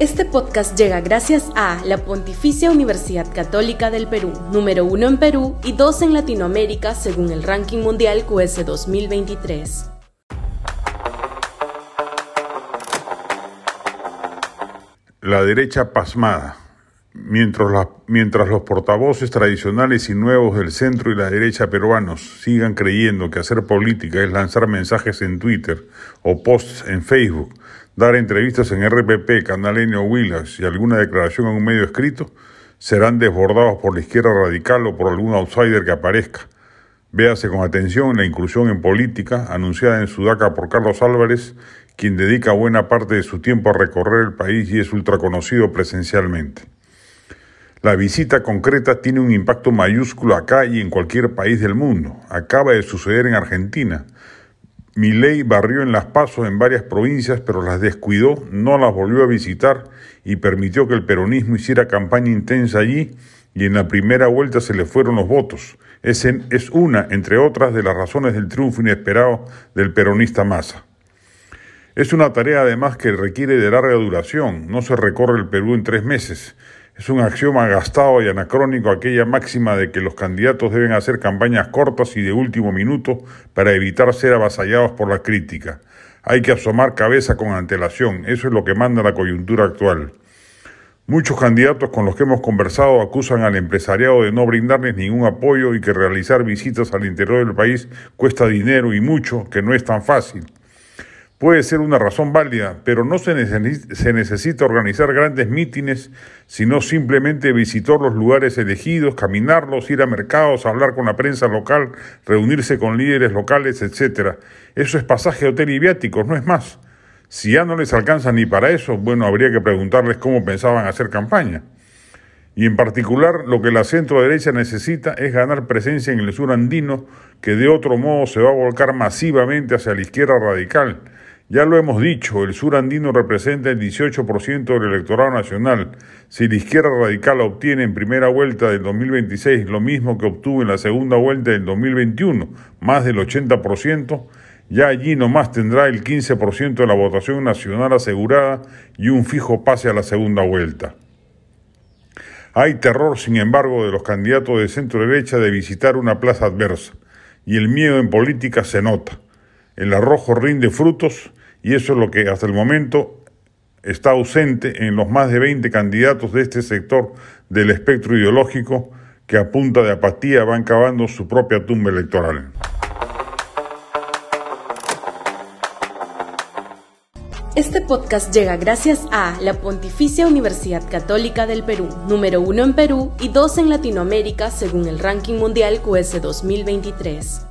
Este podcast llega gracias a la Pontificia Universidad Católica del Perú, número uno en Perú y dos en Latinoamérica según el ranking mundial QS 2023. La derecha pasmada. Mientras, mientras, los portavoces tradicionales y nuevos del centro y la derecha peruanos sigan creyendo que hacer política es lanzar mensajes en Twitter o posts en Facebook, dar entrevistas en RPP, Canal N o Willax y alguna declaración en un medio escrito, serán desbordados por la izquierda radical o por algún outsider que aparezca. Véase con atención la inclusión en política anunciada en Sudaca por Carlos Álvarez, quien dedica buena parte de su tiempo a recorrer el país y es ultraconocido presencialmente. La visita concreta tiene un impacto mayúsculo acá y en cualquier país del mundo. Acaba de suceder en Argentina. Milei barrió en las pasos en varias provincias, pero las descuidó, no las volvió a visitar y permitió que el peronismo hiciera campaña intensa allí y en la primera vuelta se le fueron los votos. Es, es una, entre otras, de las razones del triunfo inesperado del peronista Massa. Es una tarea además que requiere de larga duración, no se recorre el Perú en tres meses. Es un axioma gastado y anacrónico aquella máxima de que los candidatos deben hacer campañas cortas y de último minuto para evitar ser avasallados por la crítica. Hay que asomar cabeza con antelación, eso es lo que manda la coyuntura actual. Muchos candidatos con los que hemos conversado acusan al empresariado de no brindarles ningún apoyo y que realizar visitas al interior del país cuesta dinero y mucho, que no es tan fácil. Puede ser una razón válida, pero no se, necesita organizar grandes mítines, sino simplemente visitar los lugares elegidos, caminarlos, ir a mercados, hablar con la prensa local, reunirse con líderes locales, etc. Eso es pasaje hotel y viáticos, no es más. Si ya no les alcanza ni para eso, bueno, habría que preguntarles cómo pensaban hacer campaña. Y en particular, lo que la centro derecha necesita es ganar presencia en el sur andino, que de otro modo se va a volcar masivamente hacia la izquierda radical ya lo hemos dicho, el sur andino representa el 18% del electorado nacional. Si la izquierda radical obtiene en primera vuelta del 2026 lo mismo que obtuvo en la segunda vuelta del 2021, más del 80%, ya allí nomás tendrá el 15% de la votación nacional asegurada y un fijo pase a la segunda vuelta. Hay terror, sin embargo, de los candidatos de centro derecha de visitar una plaza adversa, y el miedo en política se nota. El arrojo rinde frutos y eso es lo que hasta el momento está ausente en los más de 20 candidatos de este sector del espectro ideológico que a punta de apatía van cavando su propia tumba electoral. Este podcast llega gracias a la Pontificia Universidad Católica del Perú, número uno en Perú y dos en Latinoamérica según el ranking mundial QS 2023.